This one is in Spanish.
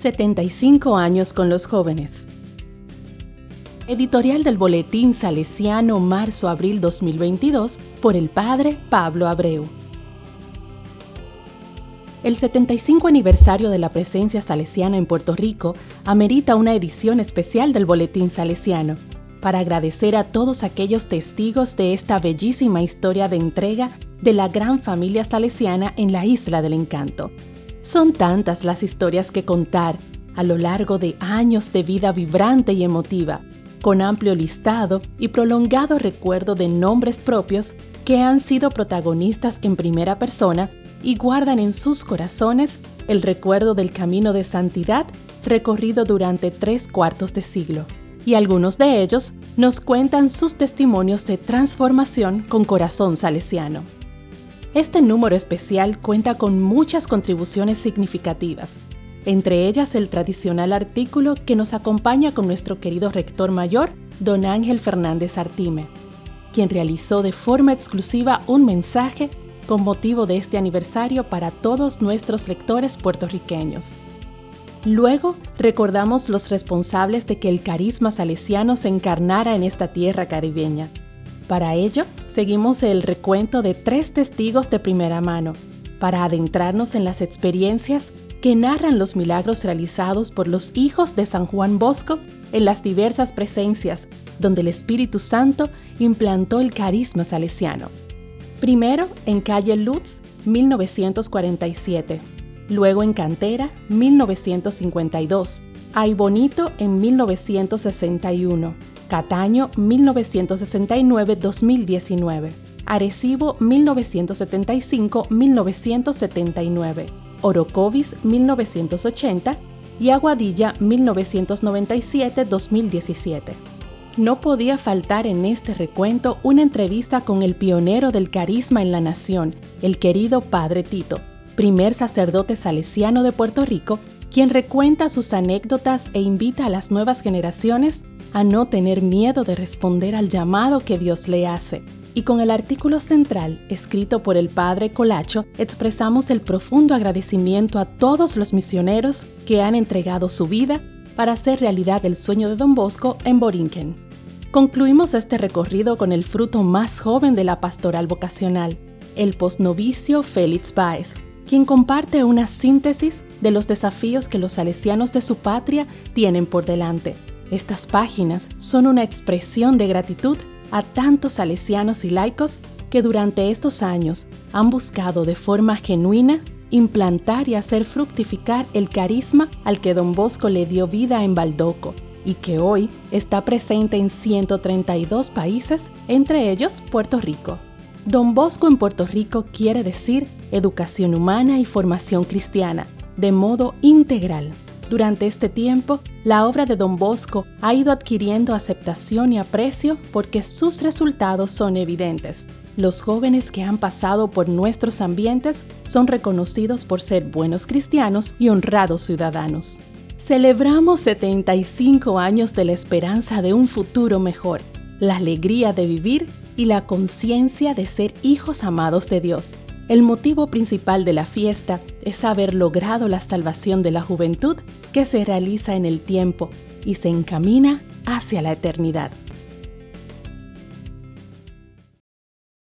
75 años con los jóvenes. Editorial del Boletín Salesiano marzo-abril 2022 por el padre Pablo Abreu. El 75 aniversario de la presencia salesiana en Puerto Rico amerita una edición especial del Boletín Salesiano para agradecer a todos aquellos testigos de esta bellísima historia de entrega de la gran familia salesiana en la Isla del Encanto. Son tantas las historias que contar a lo largo de años de vida vibrante y emotiva, con amplio listado y prolongado recuerdo de nombres propios que han sido protagonistas en primera persona y guardan en sus corazones el recuerdo del camino de santidad recorrido durante tres cuartos de siglo. Y algunos de ellos nos cuentan sus testimonios de transformación con corazón salesiano. Este número especial cuenta con muchas contribuciones significativas, entre ellas el tradicional artículo que nos acompaña con nuestro querido rector mayor, don Ángel Fernández Artime, quien realizó de forma exclusiva un mensaje con motivo de este aniversario para todos nuestros lectores puertorriqueños. Luego, recordamos los responsables de que el carisma salesiano se encarnara en esta tierra caribeña, para ello, seguimos el recuento de tres testigos de primera mano, para adentrarnos en las experiencias que narran los milagros realizados por los hijos de San Juan Bosco en las diversas presencias donde el Espíritu Santo implantó el carisma salesiano. Primero en calle Lutz, 1947, luego en Cantera, 1952, Ay Bonito en 1961, Cataño 1969-2019, Arecibo 1975-1979, Orocovis 1980 y Aguadilla 1997-2017. No podía faltar en este recuento una entrevista con el pionero del carisma en la nación, el querido Padre Tito, primer sacerdote salesiano de Puerto Rico, quien recuenta sus anécdotas e invita a las nuevas generaciones a no tener miedo de responder al llamado que Dios le hace. Y con el artículo central, escrito por el padre Colacho, expresamos el profundo agradecimiento a todos los misioneros que han entregado su vida para hacer realidad el sueño de Don Bosco en Borinquen. Concluimos este recorrido con el fruto más joven de la pastoral vocacional, el posnovicio Félix Baez, quien comparte una síntesis de los desafíos que los salesianos de su patria tienen por delante estas páginas son una expresión de gratitud a tantos salesianos y laicos que durante estos años han buscado de forma genuina implantar y hacer fructificar el carisma al que don Bosco le dio vida en Baldoco y que hoy está presente en 132 países, entre ellos Puerto Rico. Don Bosco en Puerto Rico quiere decir educación humana y formación cristiana, de modo integral. Durante este tiempo, la obra de Don Bosco ha ido adquiriendo aceptación y aprecio porque sus resultados son evidentes. Los jóvenes que han pasado por nuestros ambientes son reconocidos por ser buenos cristianos y honrados ciudadanos. Celebramos 75 años de la esperanza de un futuro mejor, la alegría de vivir y la conciencia de ser hijos amados de Dios. El motivo principal de la fiesta es haber logrado la salvación de la juventud que se realiza en el tiempo y se encamina hacia la eternidad.